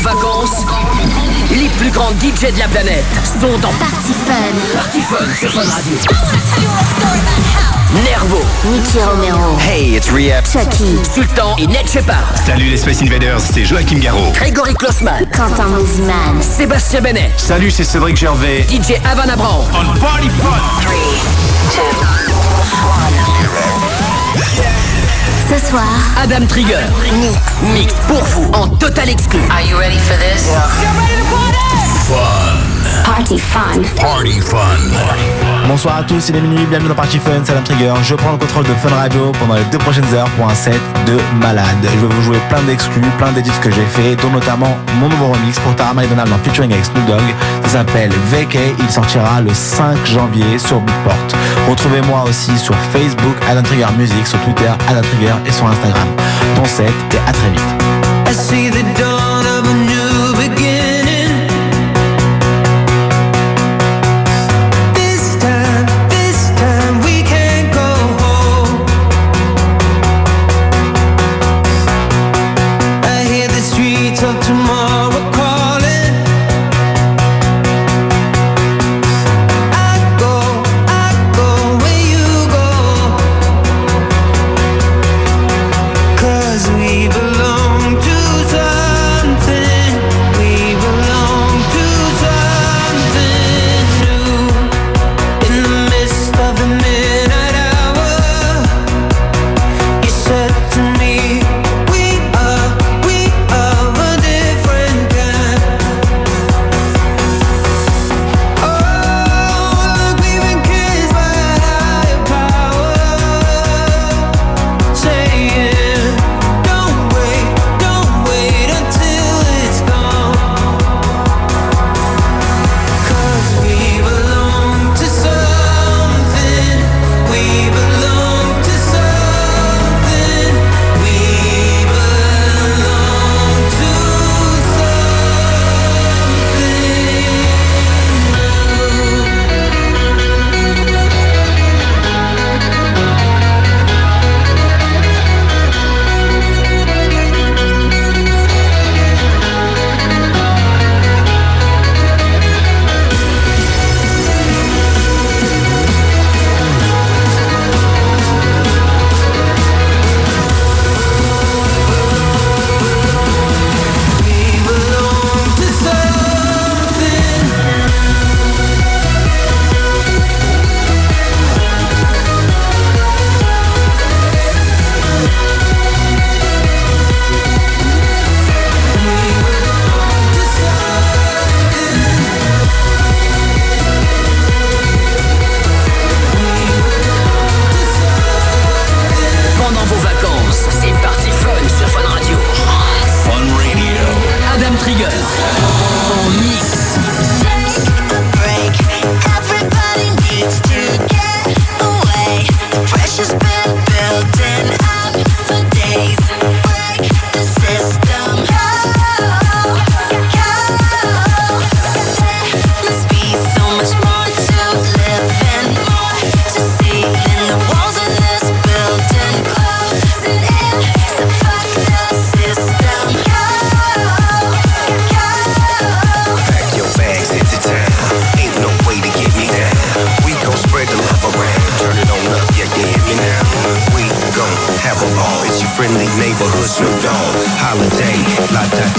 vos vacances, les plus grands DJ de la planète sont dans Party Fun. Party Fun sur Fun Radio. Nervo, Nicky Romero. Hey, it's Rehab. Chucky. Sultan et Ned Shepard. Salut les Space Invaders, c'est Joachim Garraud. Grégory Klossman. Quentin Mosiman. Sébastien Benet. Salut, c'est Cédric Gervais. DJ Havana Brown. On Party Fun. Ce soir, Adam Trigger. Mix. Mix pour vous en total exclu. Are you ready for this? Party Fun. Party Fun. Bonsoir à tous, il est minuit, bienvenue dans Party Fun, c'est Adam Trigger. Je prends le contrôle de Fun Radio pendant les deux prochaines heures pour un set de malade. Je vais vous jouer plein d'exclus, plein d'édits que j'ai fait, dont notamment mon nouveau remix pour Tara Donald en featuring avec Snoop Dogg. Ça s'appelle VK, il sortira le 5 janvier sur Beatport. Retrouvez-moi aussi sur Facebook, Adam Trigger Music, sur Twitter, Adam Trigger et sur Instagram. Bon set et à très vite.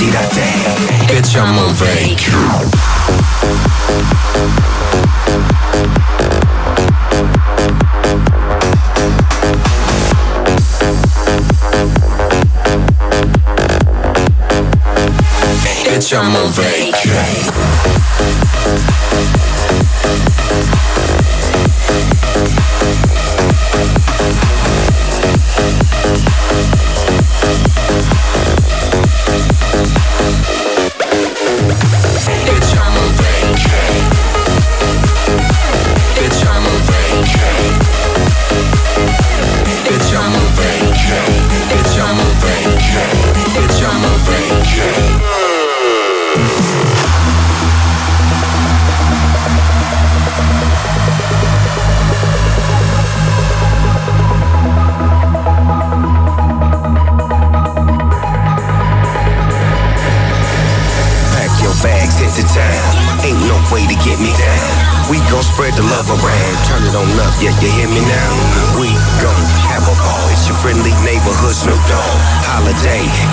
Day. Bitch, I'm on break. Bitch, I'm on break.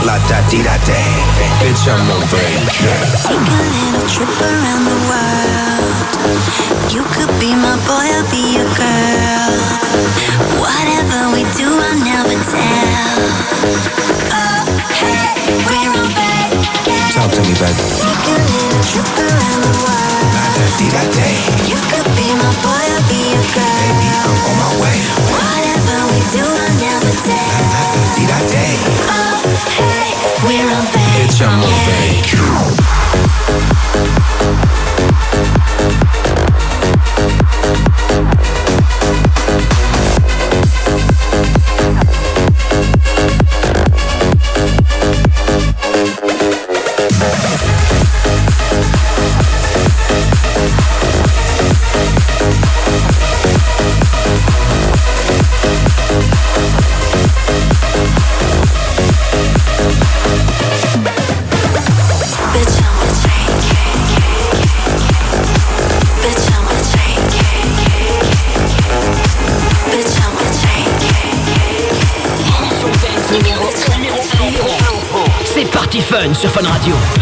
La da di da. Bitch, I'm a break. Taking a trip around the world. You could be my boy, I'll be your girl. Whatever we do, I'll never tell. Oh, hey, we're on vacation. Talk to me, baby. Taking a trip around the world. La da di da. You could be my boy, I'll be your girl. Baby, I'm on my way. Whatever we do, I'll never tell. La da di da. Deixa a mão, sur Fun Radio.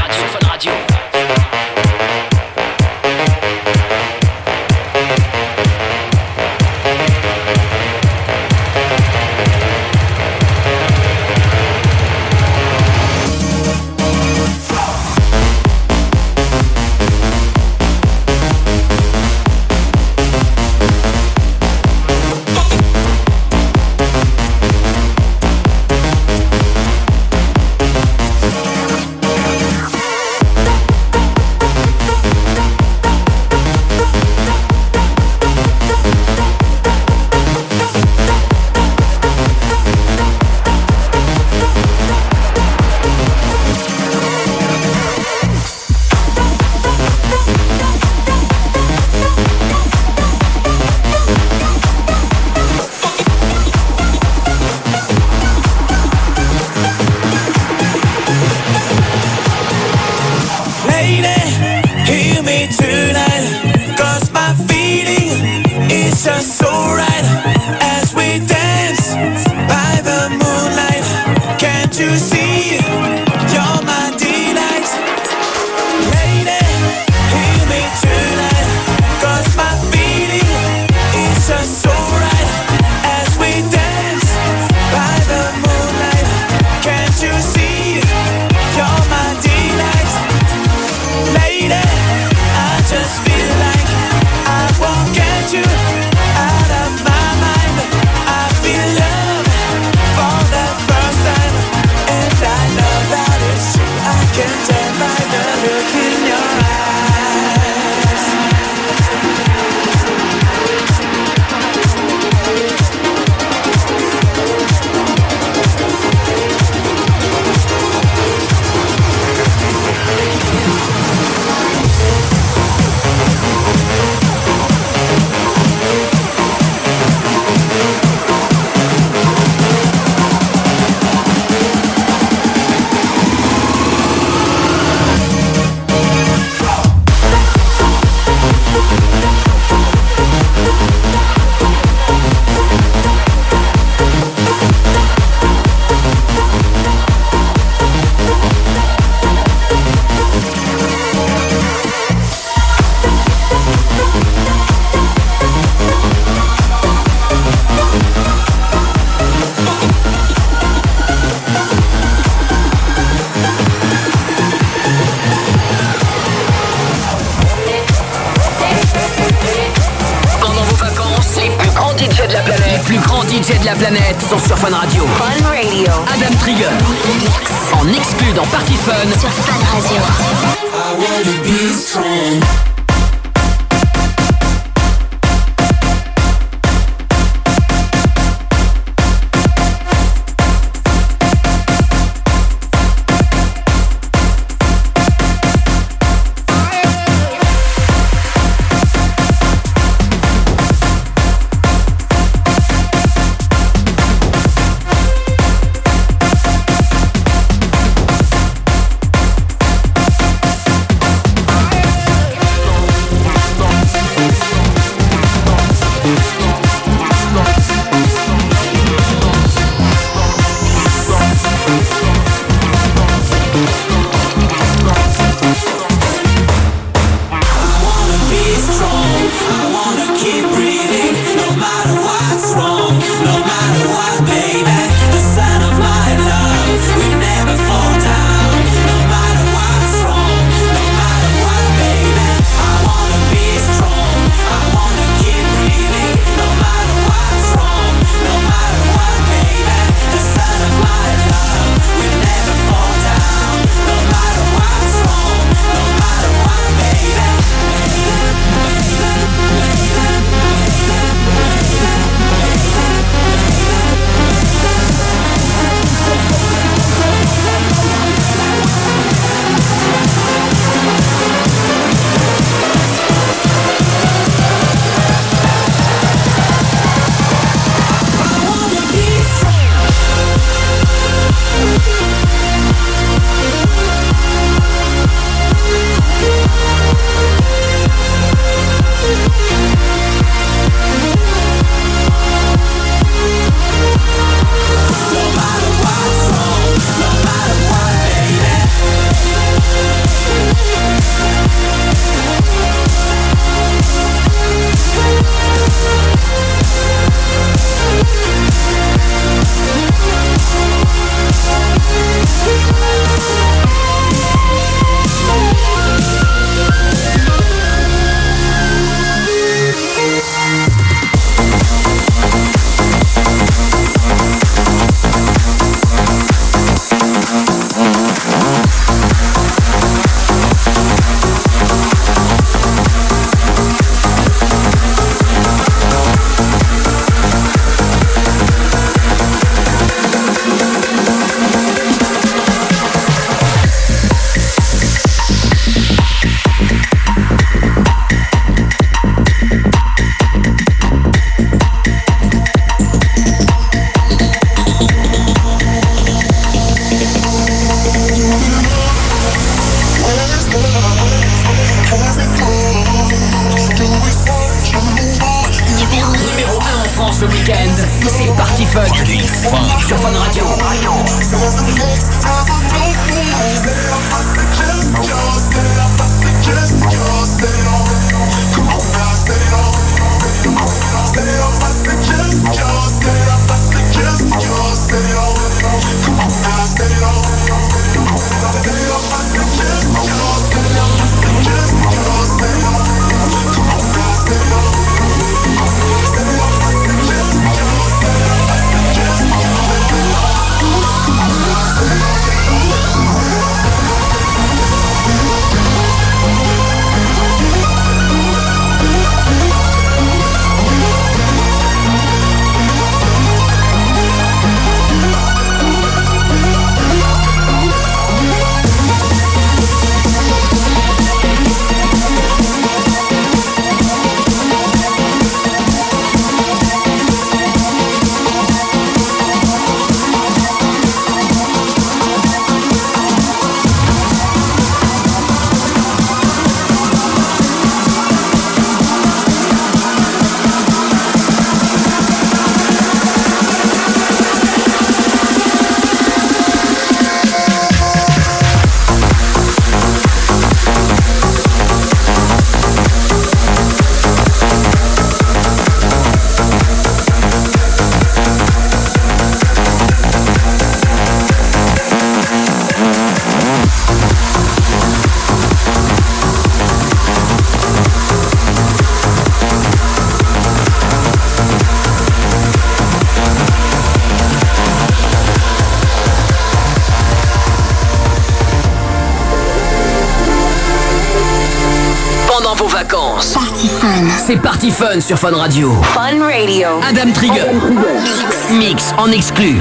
C'est parti Fun sur Fun Radio. Fun Radio. Adam Trigger. Adam Trigger. Mix en exclu.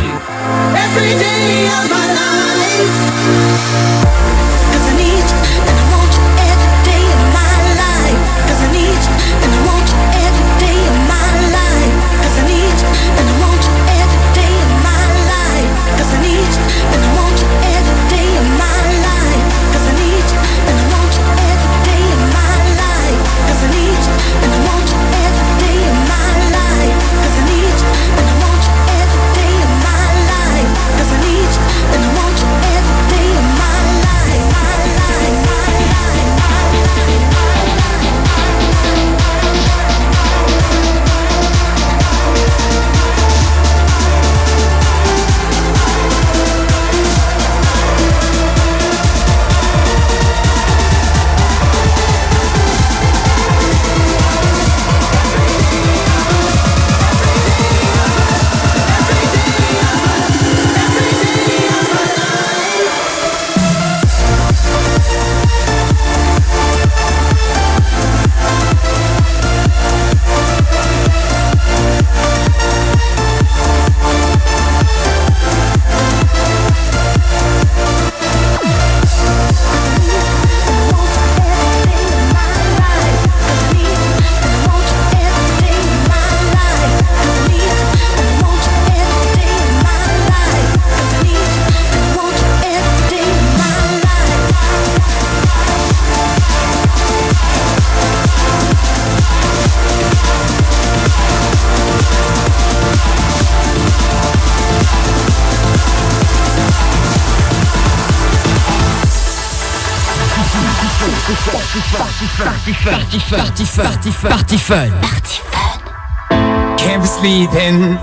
Party Fun. Party Fun. Party Fun. Can't be sleeping,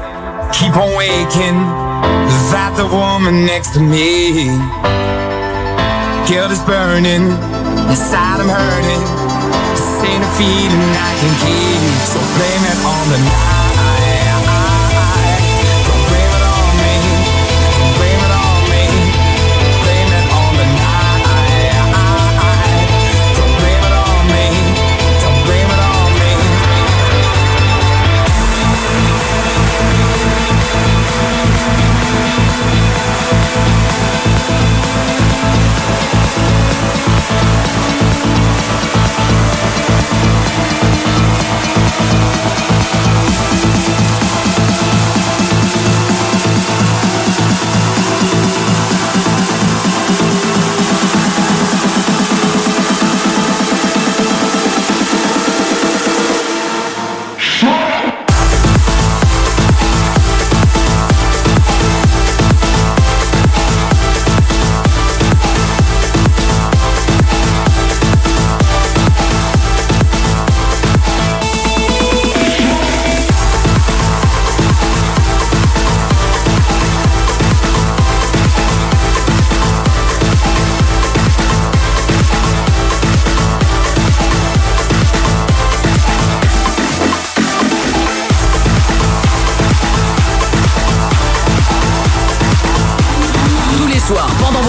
keep on waking. Is that the woman next to me? Guilt is burning, inside I'm hurting. This ain't a feeling I can keep, so blame it on the night.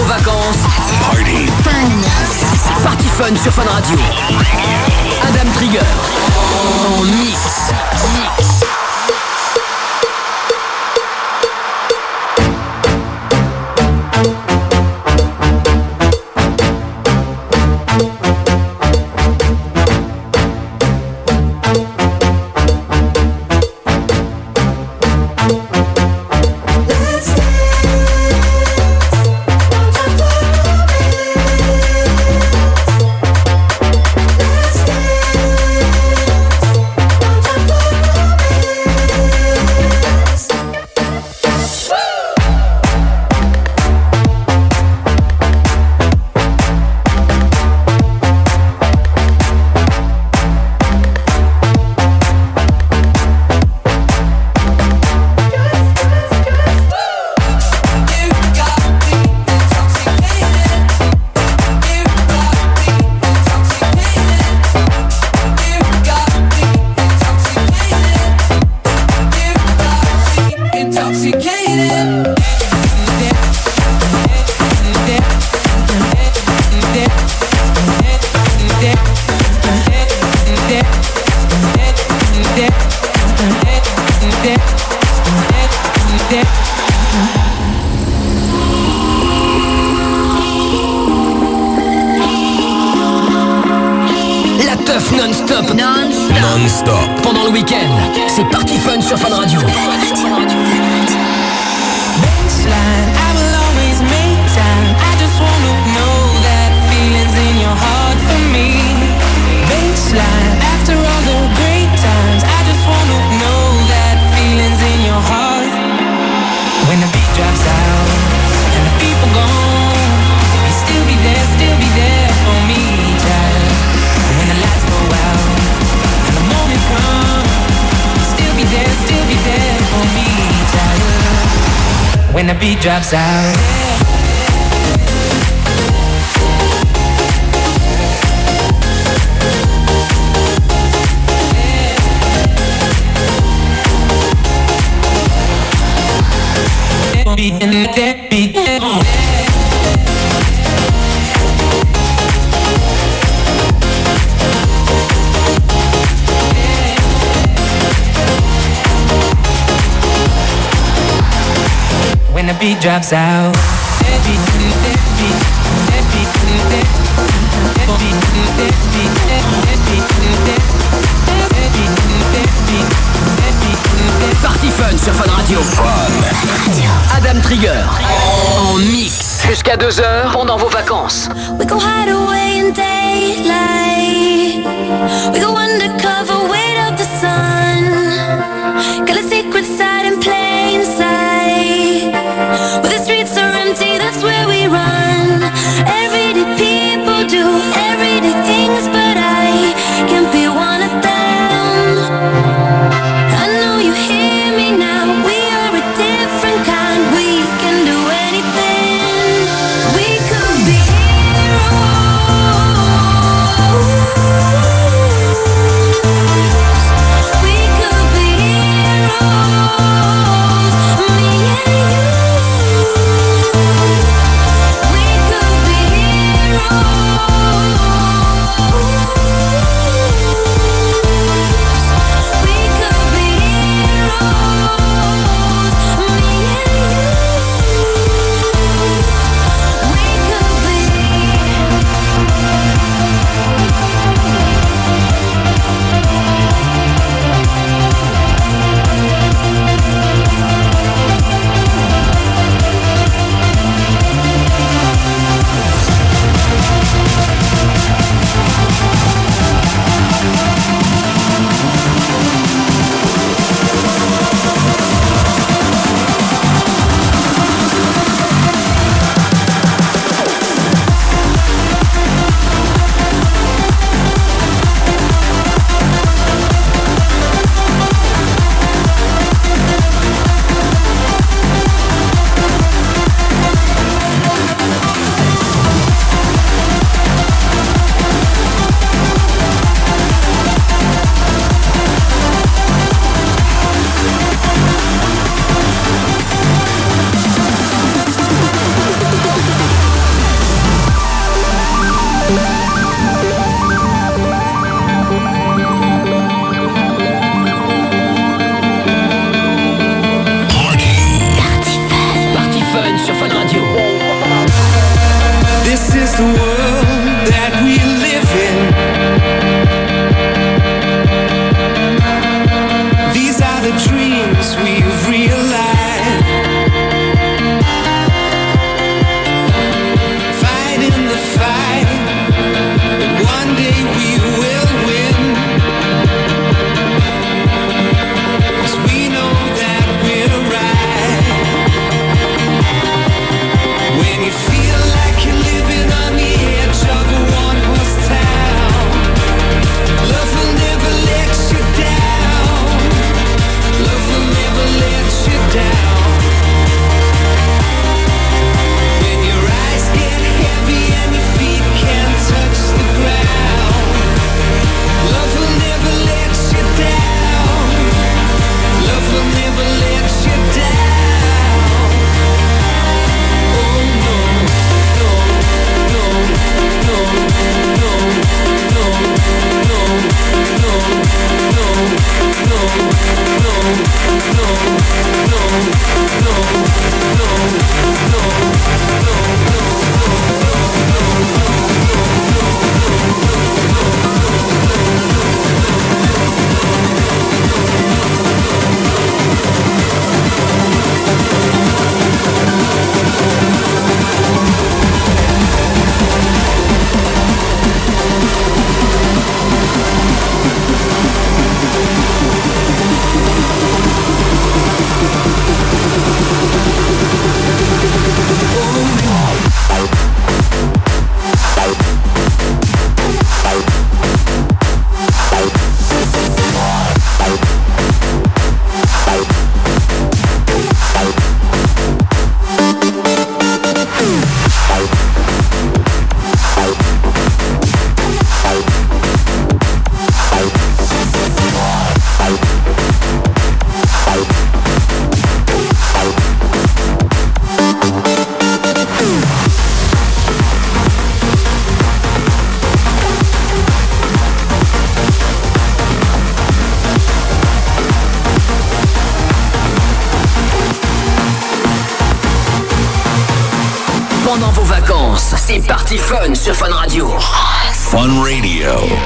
vacances. Party. Fun. Party Fun sur Fun Radio. Adam Trigger. En mix. out.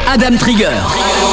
Adam Trigger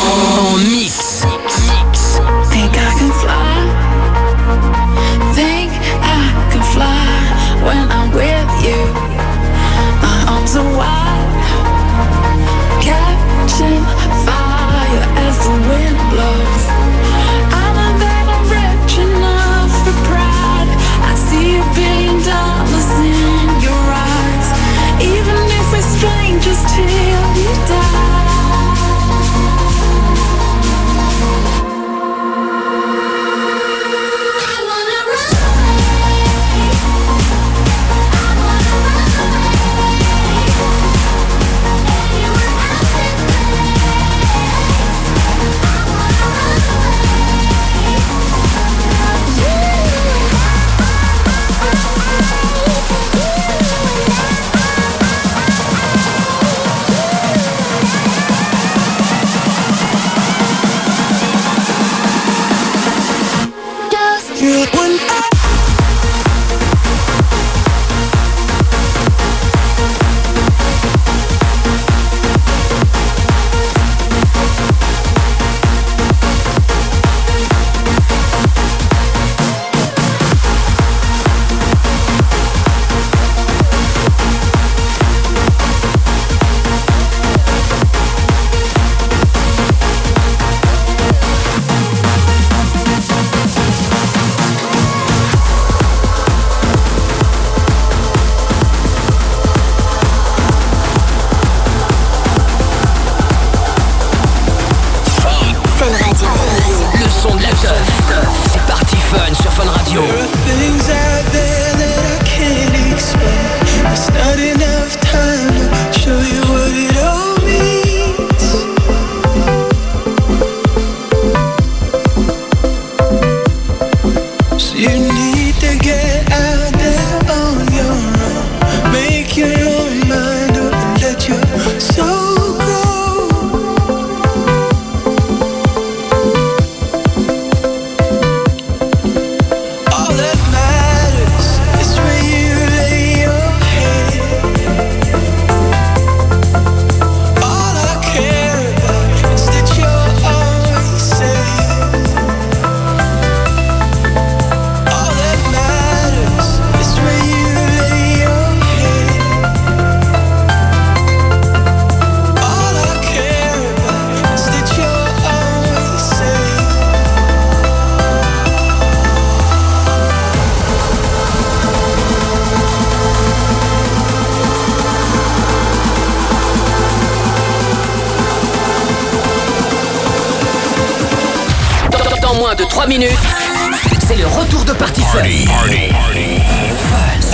c'est le retour de Party Sur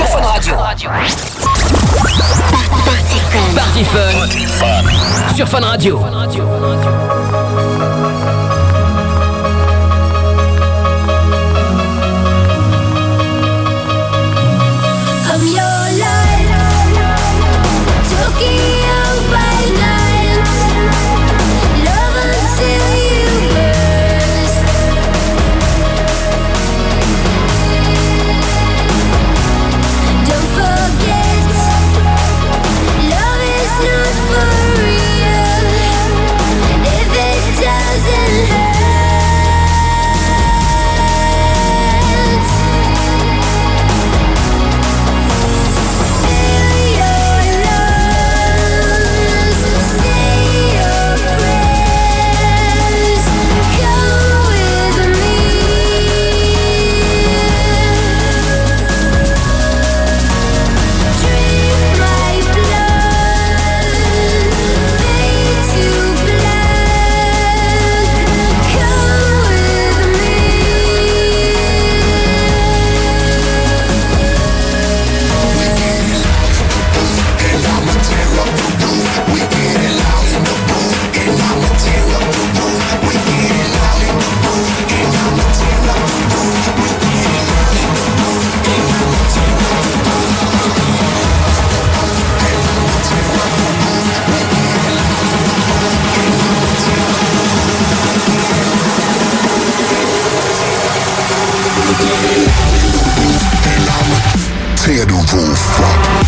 Fun Radio. Party Sur Fun Radio. roll fuck.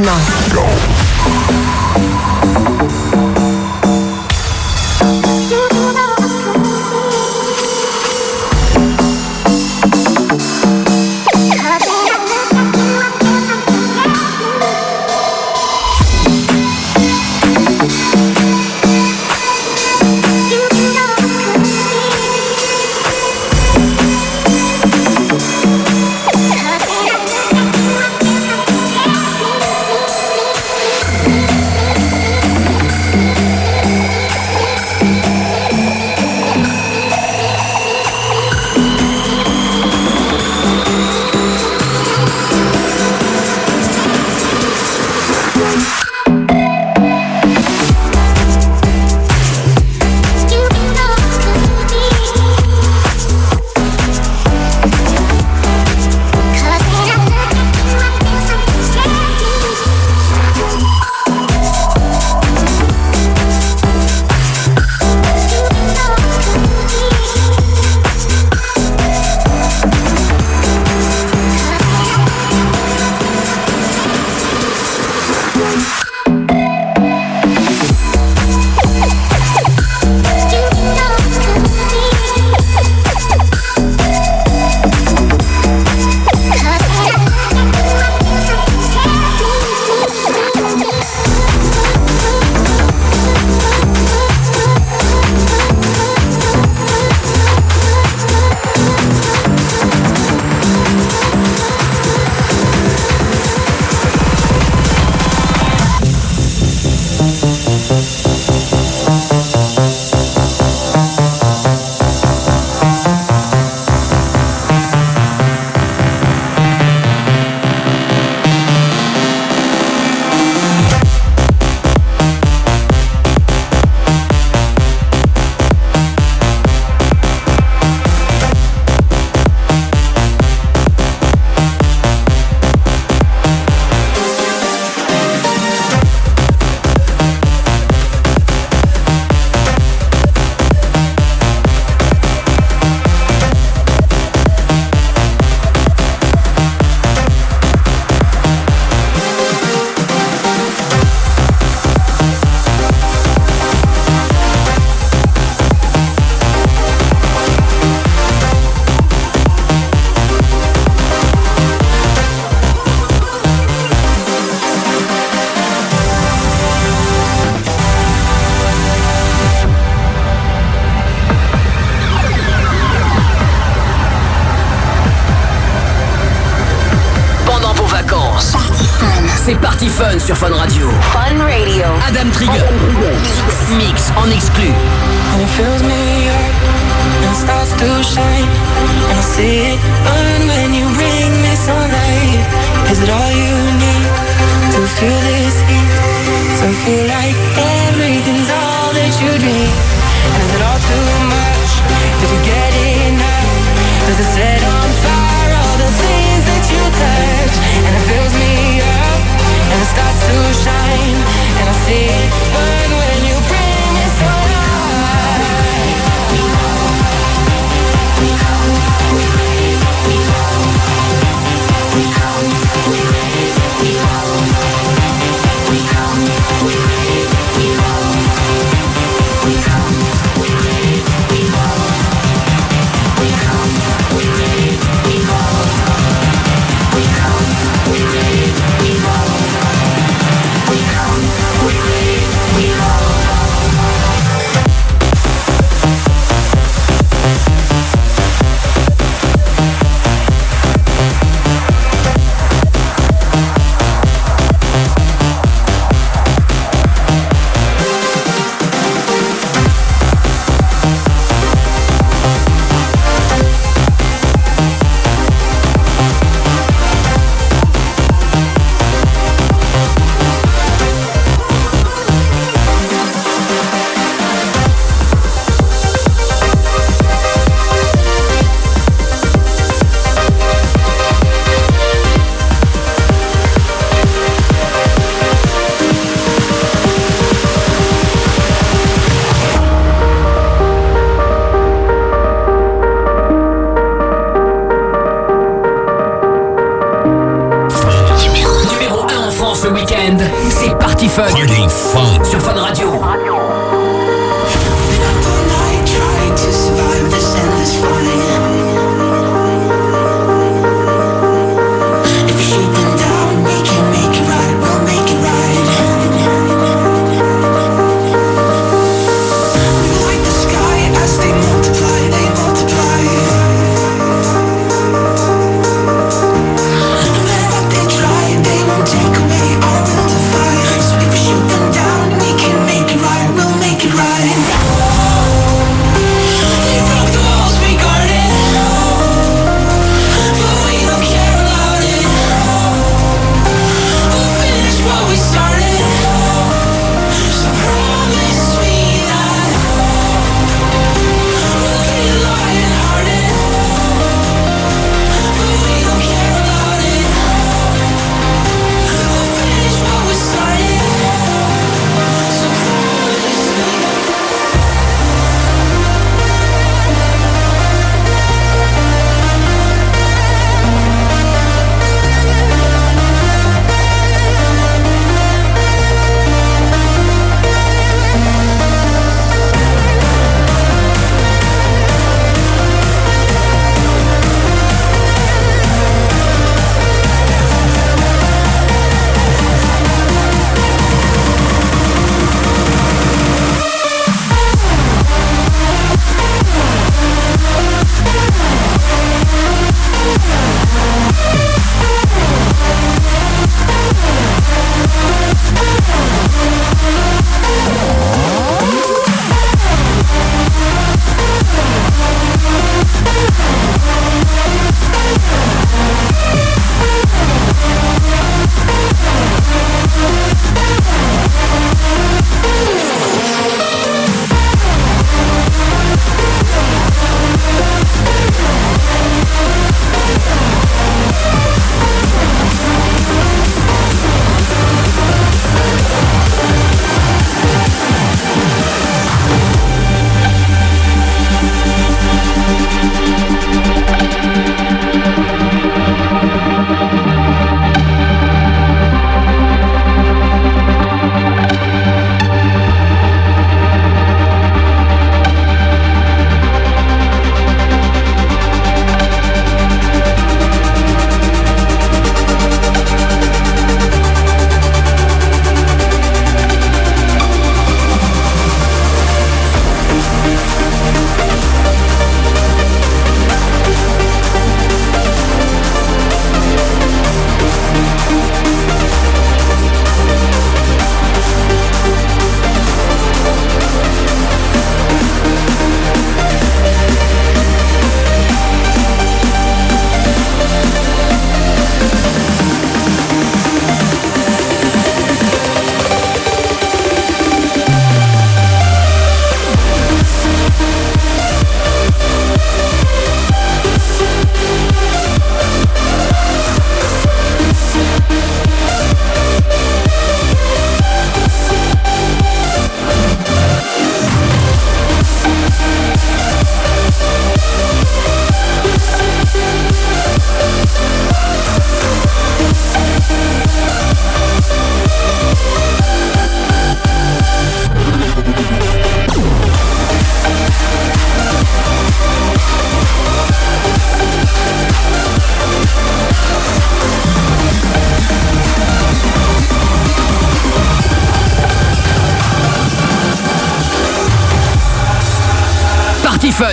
Maintenant.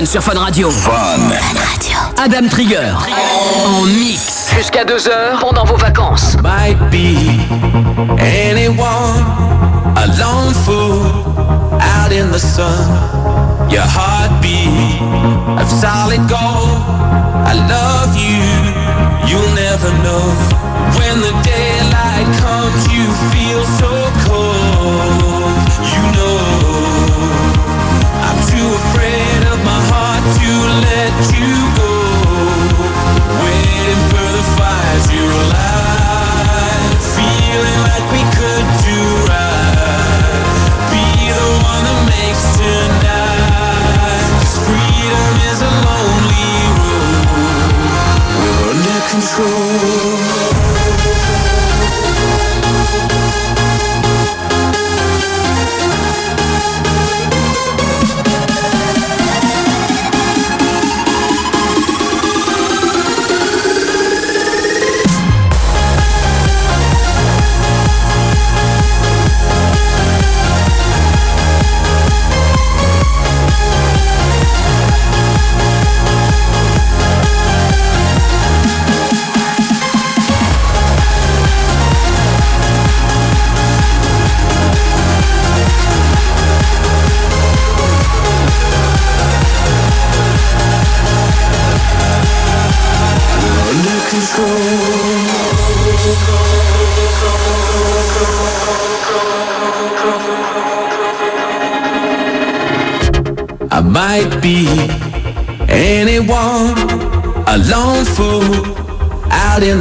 Fun sur Fun Radio. Fun. Adam Trigger. En mix. Jusqu'à 2h pendant vos vacances. might be anyone, a lone fool out in the sun. Your heartbeat of solid gold.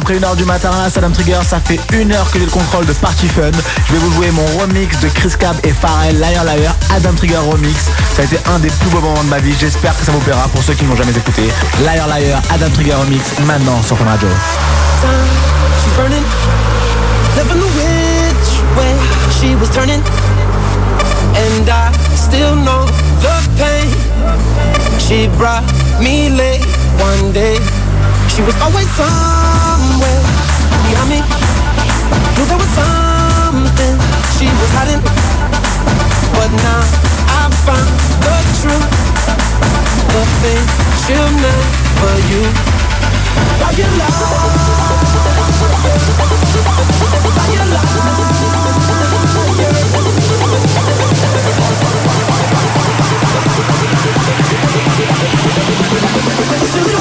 peu près 1h du matin, Saddam Trigger, ça fait une heure que j'ai le contrôle de Party Fun. Je vais vous jouer mon remix de Chris Cab et Pharrell, Liar Liar, Adam Trigger remix. Ça a été un des plus beaux moments de ma vie, j'espère que ça vous plaira pour ceux qui ne m'ont jamais écouté. Liar Liar, Adam Trigger remix, maintenant sur Fun Radio. She brought me late one day. She was always somewhere behind me. Knew there was something she was hiding. But now I found the truth. The thing she'll never you. Why you It's a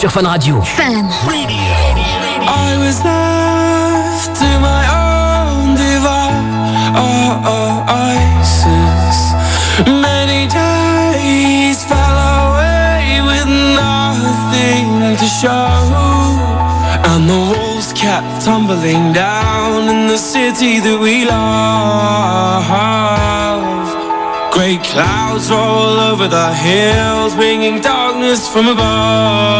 Party Fun sur Fun Radio. I was left to my own devices. Oh, oh, Many days fell away with nothing to show. And the walls kept tumbling down in the city that we love. Great clouds roll over the hills, bringing darkness from above.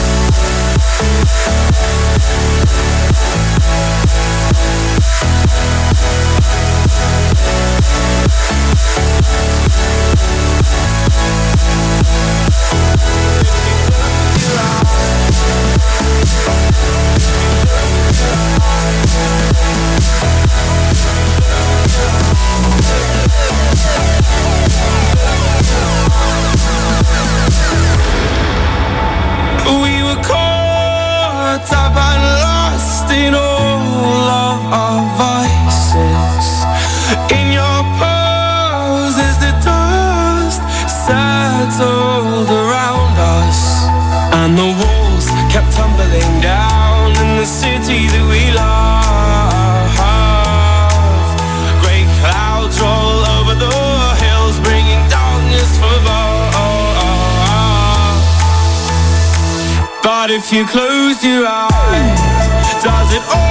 if you close your eyes? Does it all?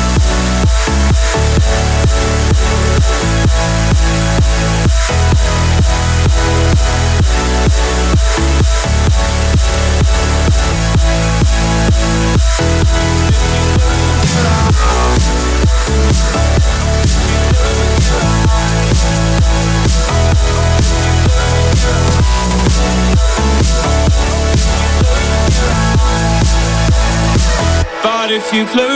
you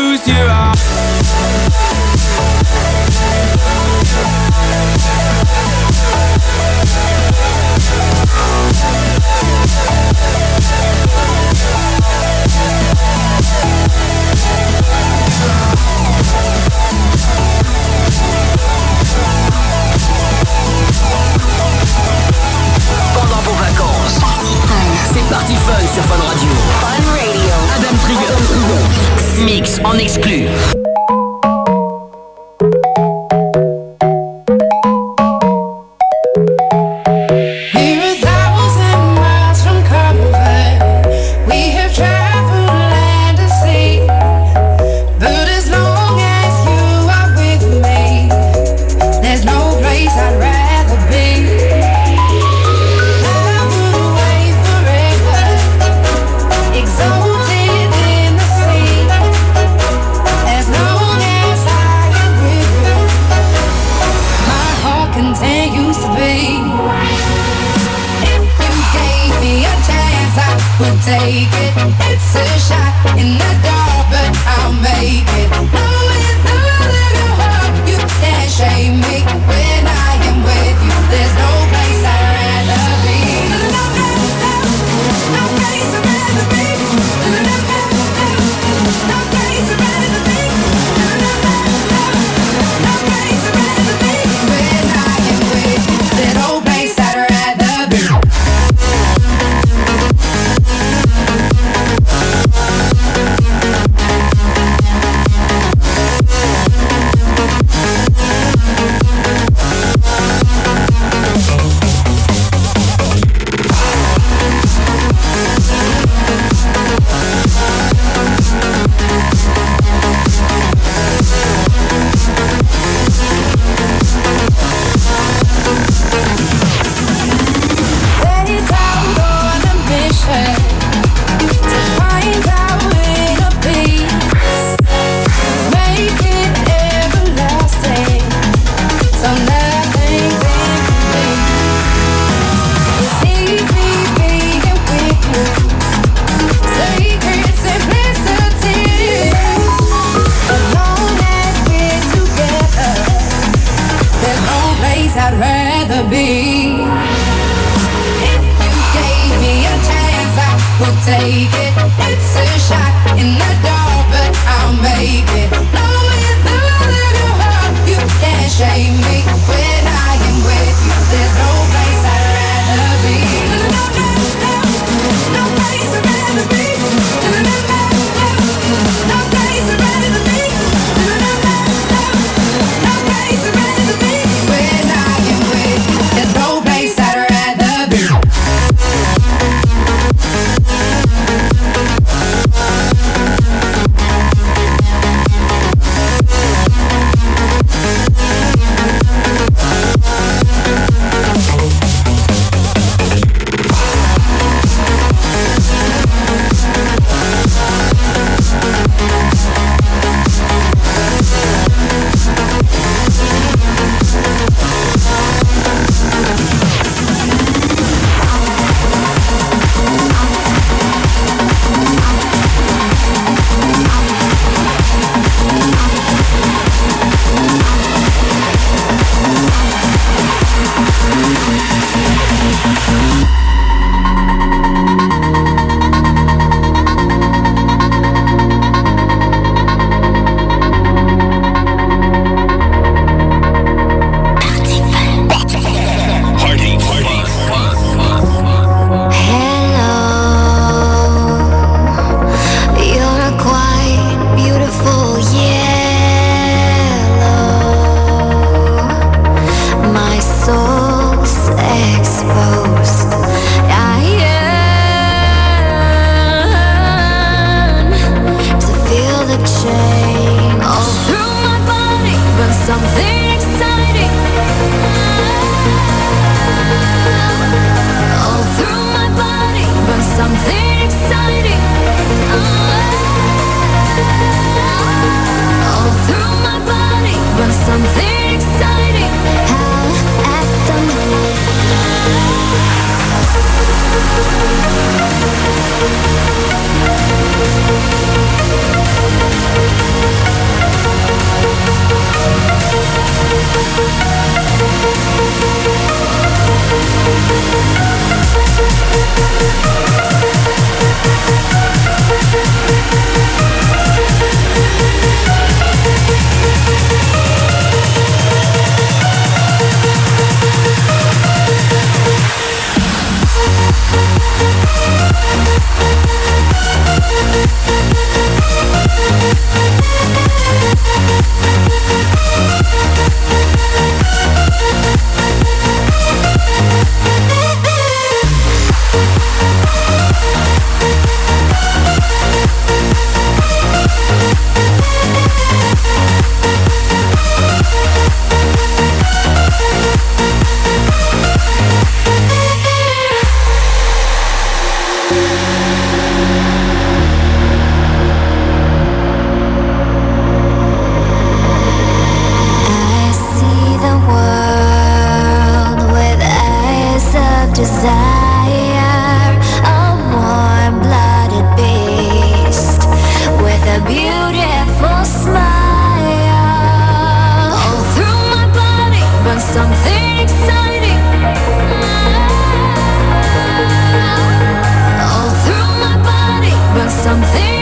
something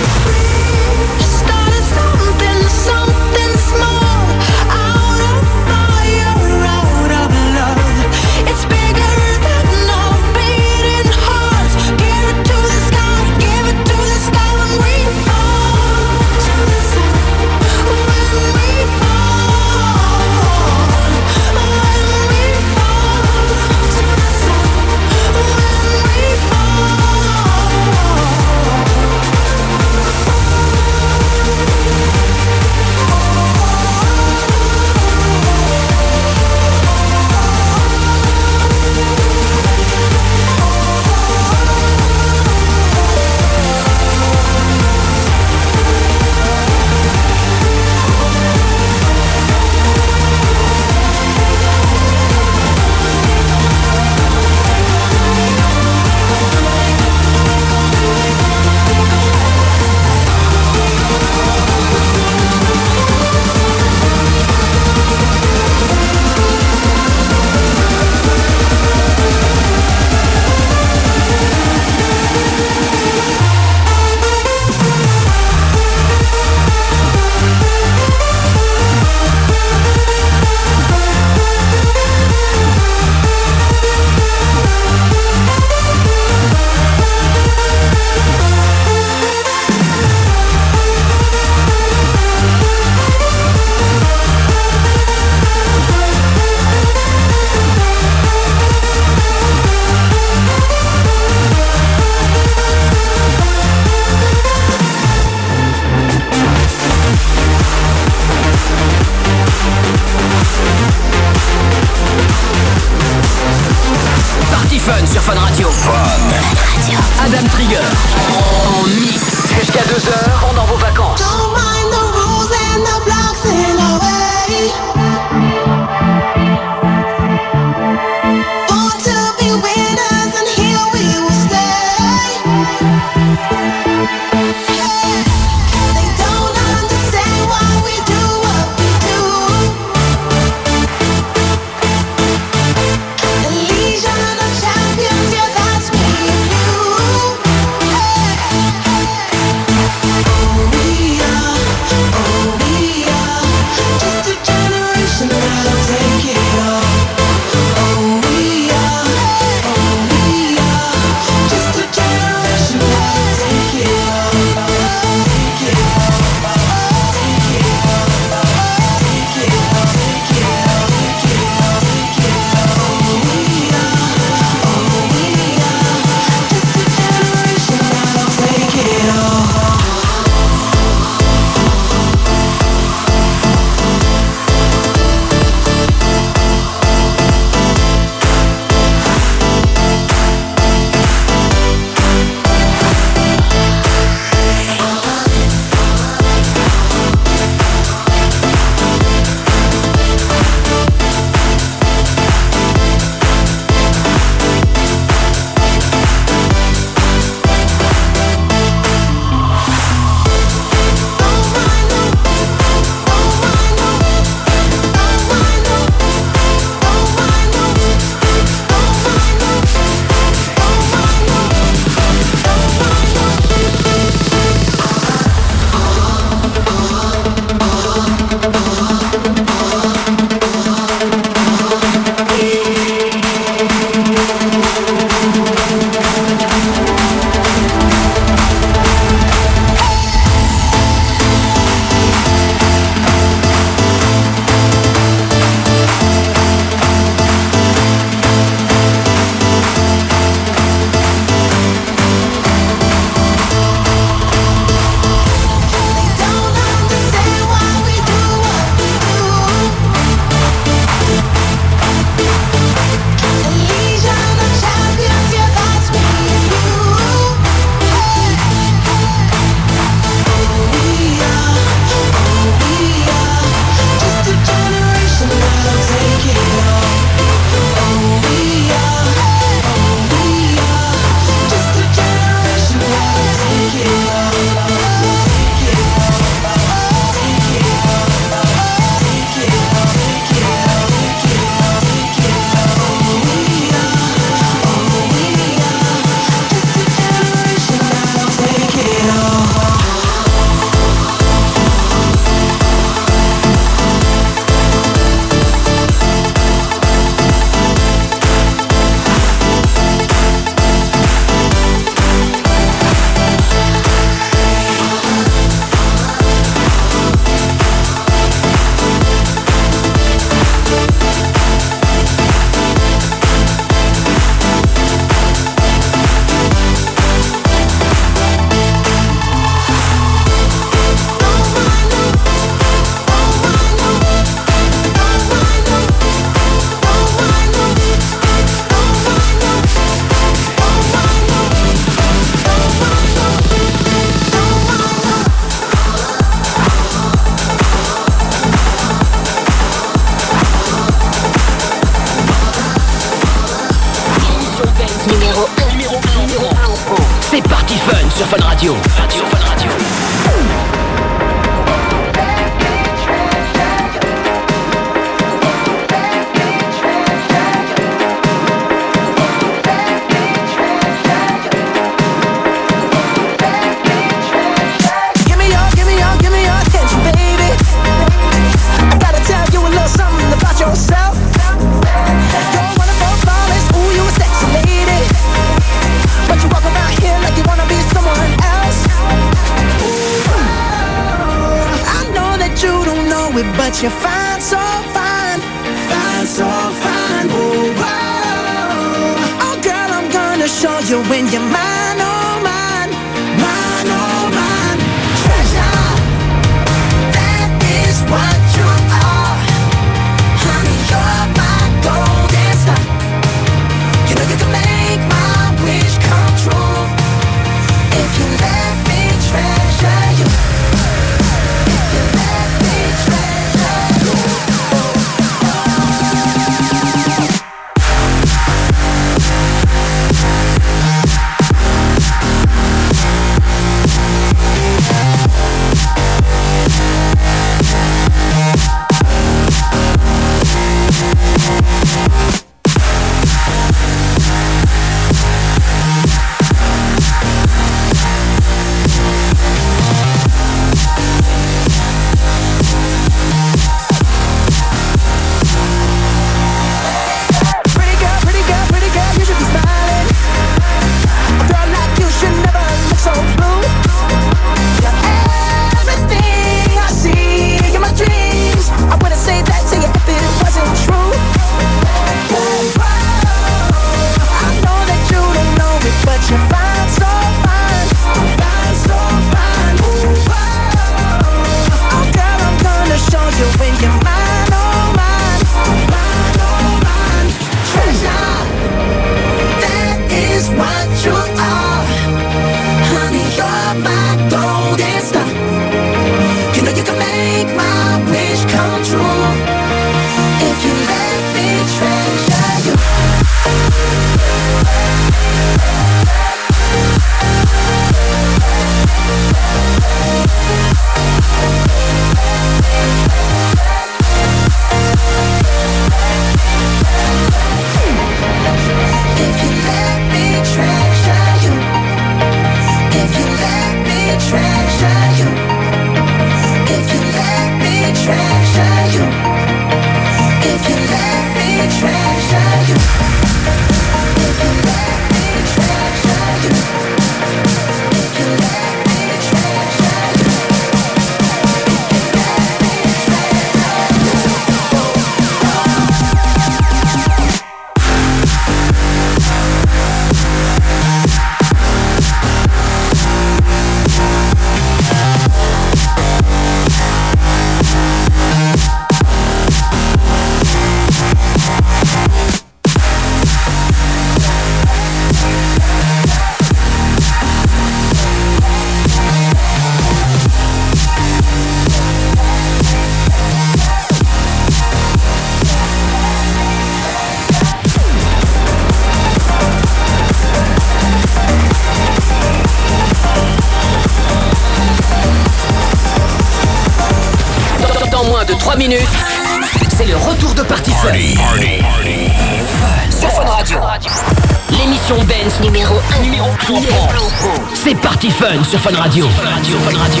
Fun Radio. Fun Radio. Fun Radio.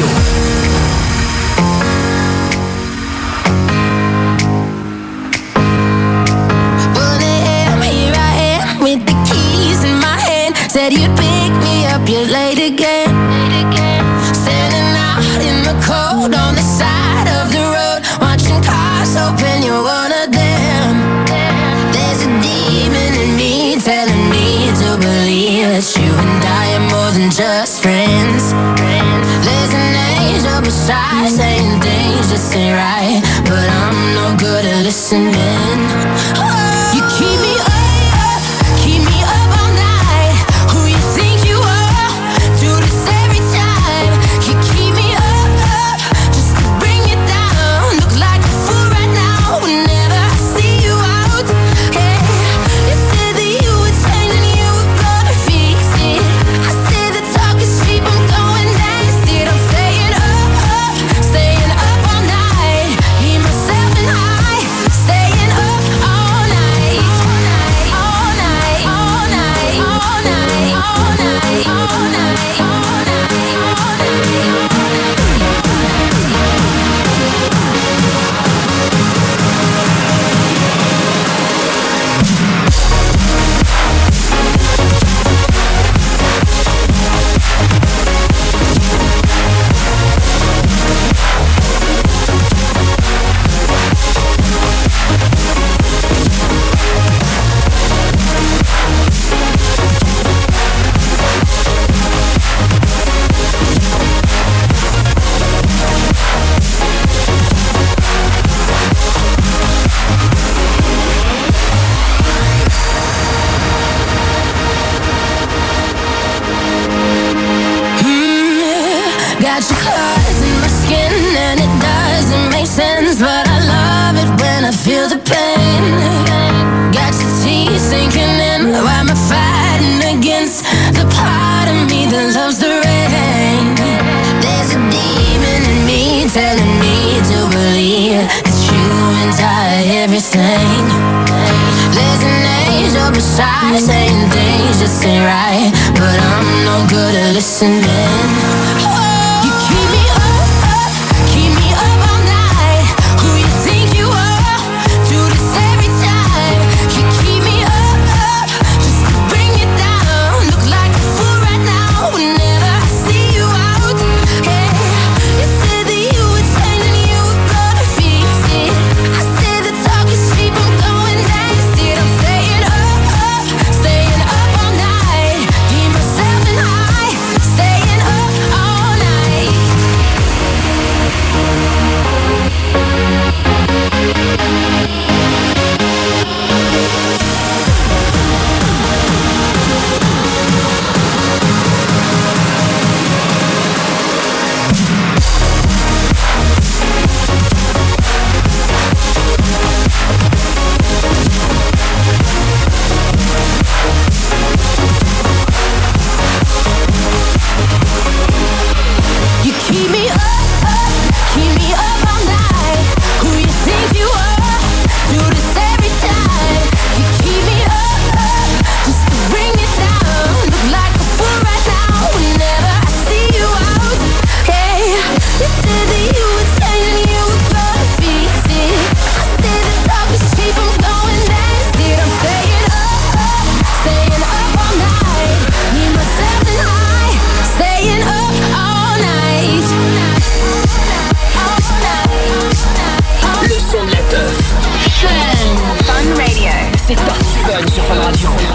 I saying things just ain't right But I'm no good at listening. Fun sur Fun Radio.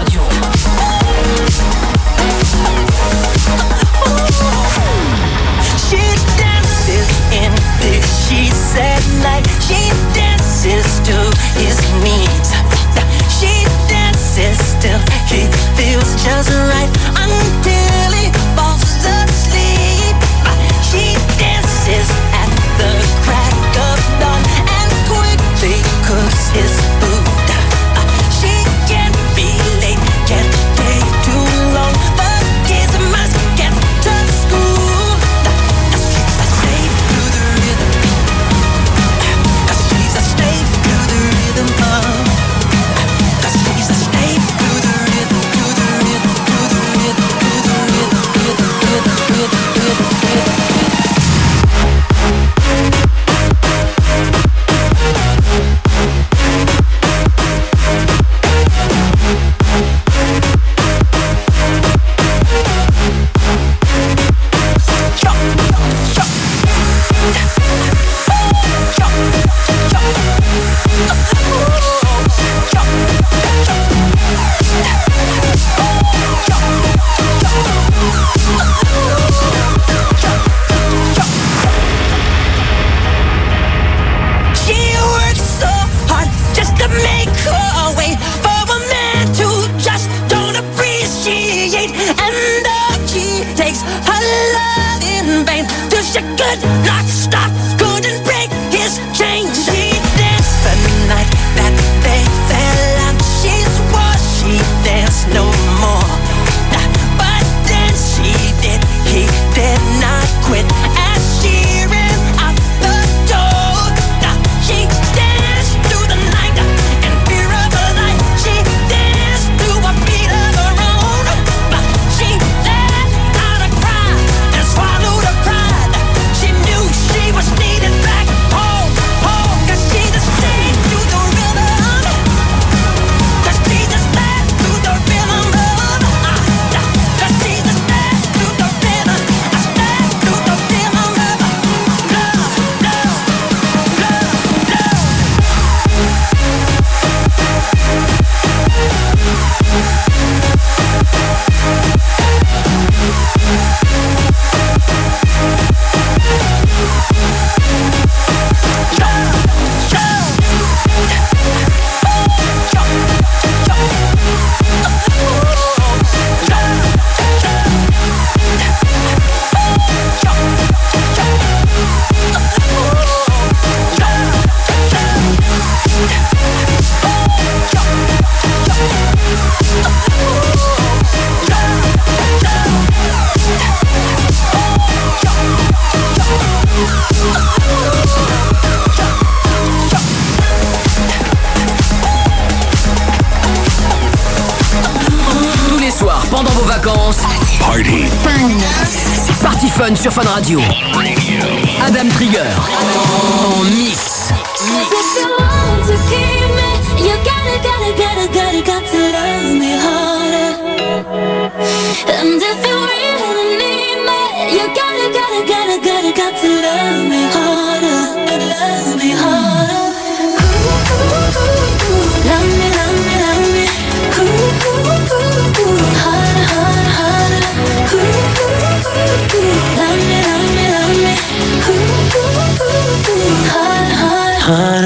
Harder.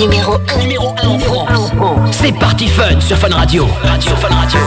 Numéro 1. Numéro 1 en France. C'est Party Fun sur Fun Radio. Radio Fun Radio.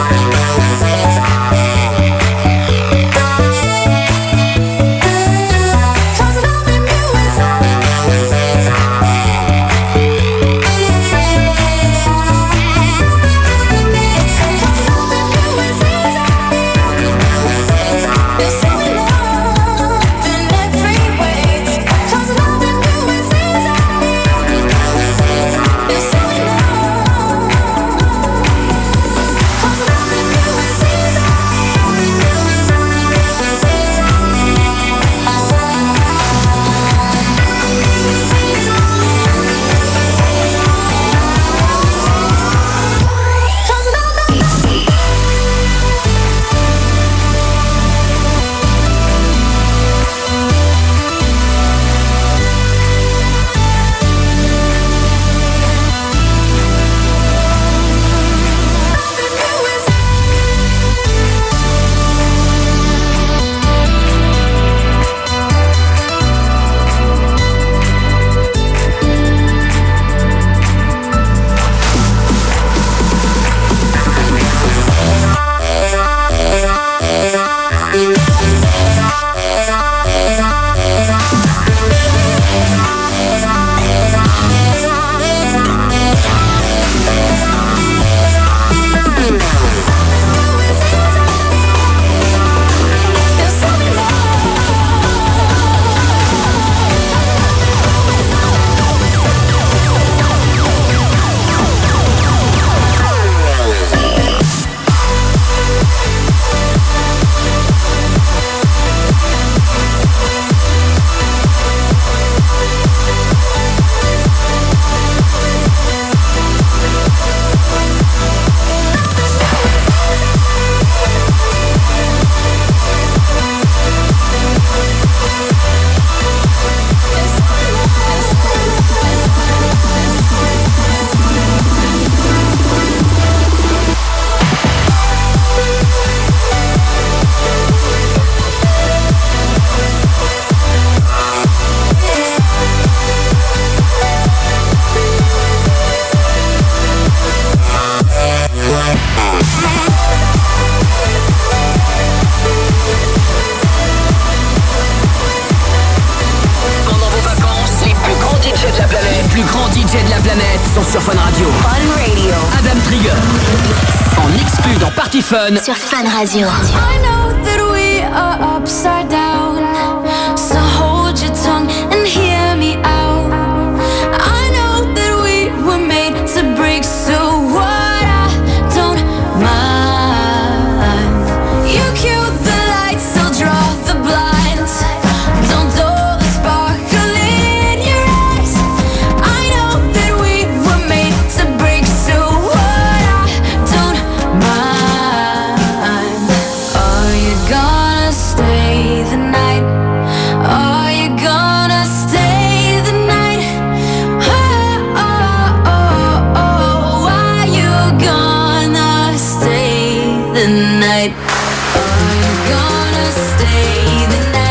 gonna stay the night.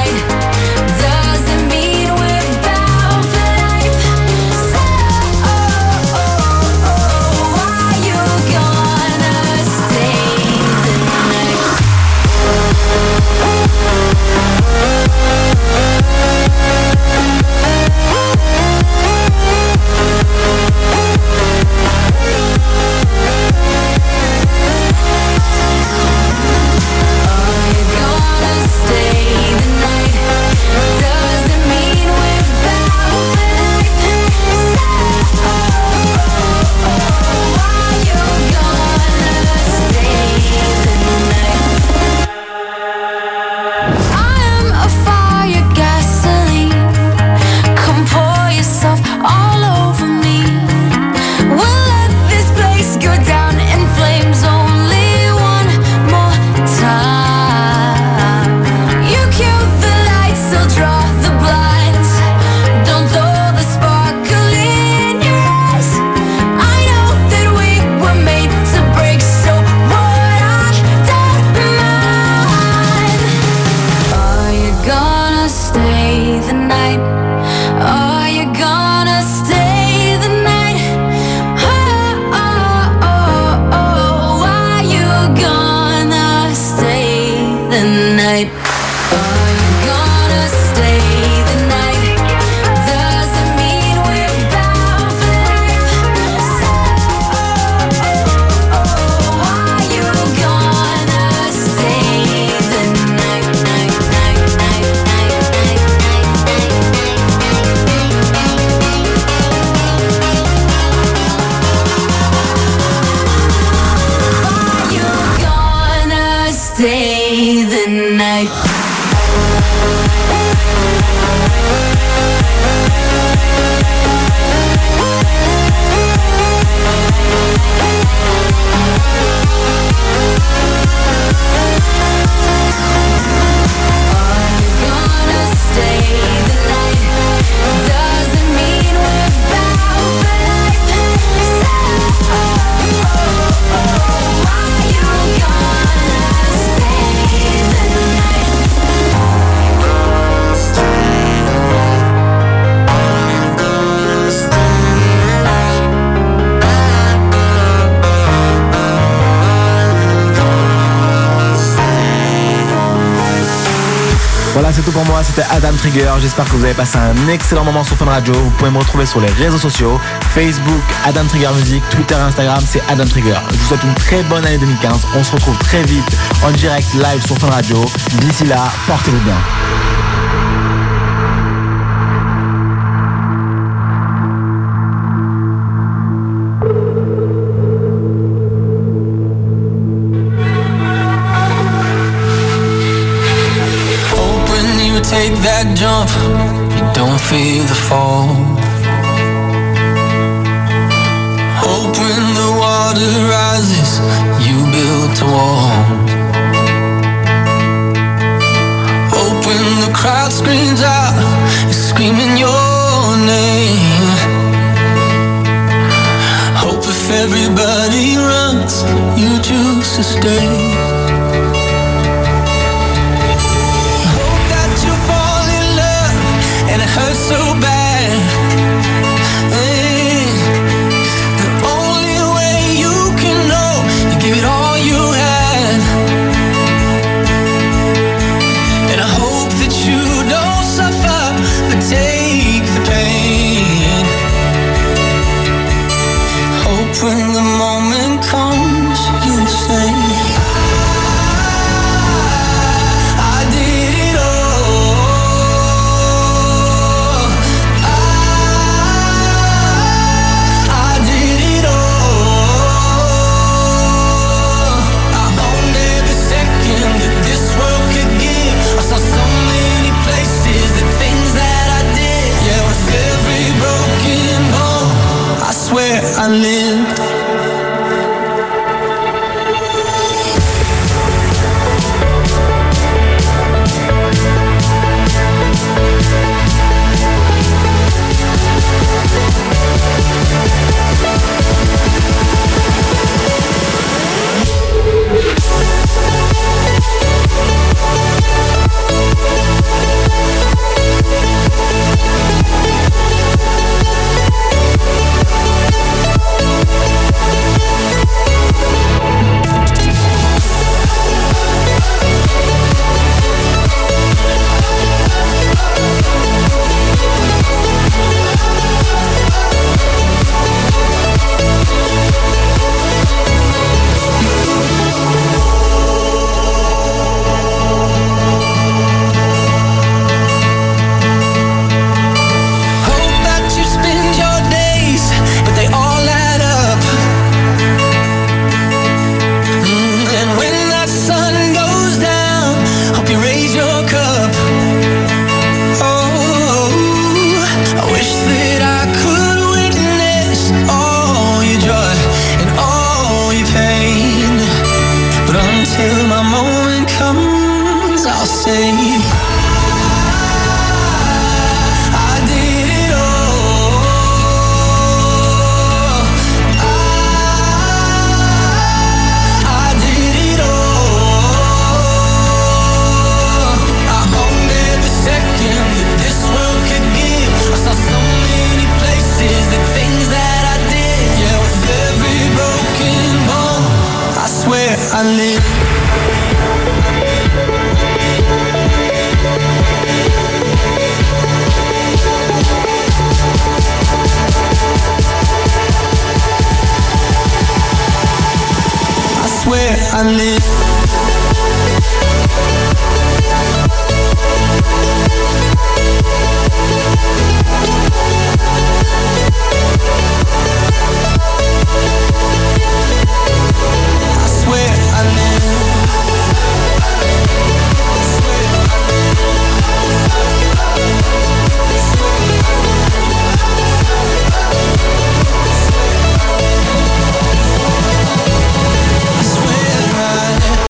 c'était Adam Trigger. J'espère que vous avez passé un excellent moment sur Fun Radio. Vous pouvez me retrouver sur les réseaux sociaux Facebook, Adam Trigger Music, Twitter, Instagram, c'est Adam Trigger. Je vous souhaite une très bonne année 2015. On se retrouve très vite en direct live sur Fun Radio. D'ici là, portez-vous bien. jump, you don't fear the fall. Hope when the water rises, you build a wall. Hope when the crowd screams out, it's screaming your name. Hope if everybody runs, you choose to stay.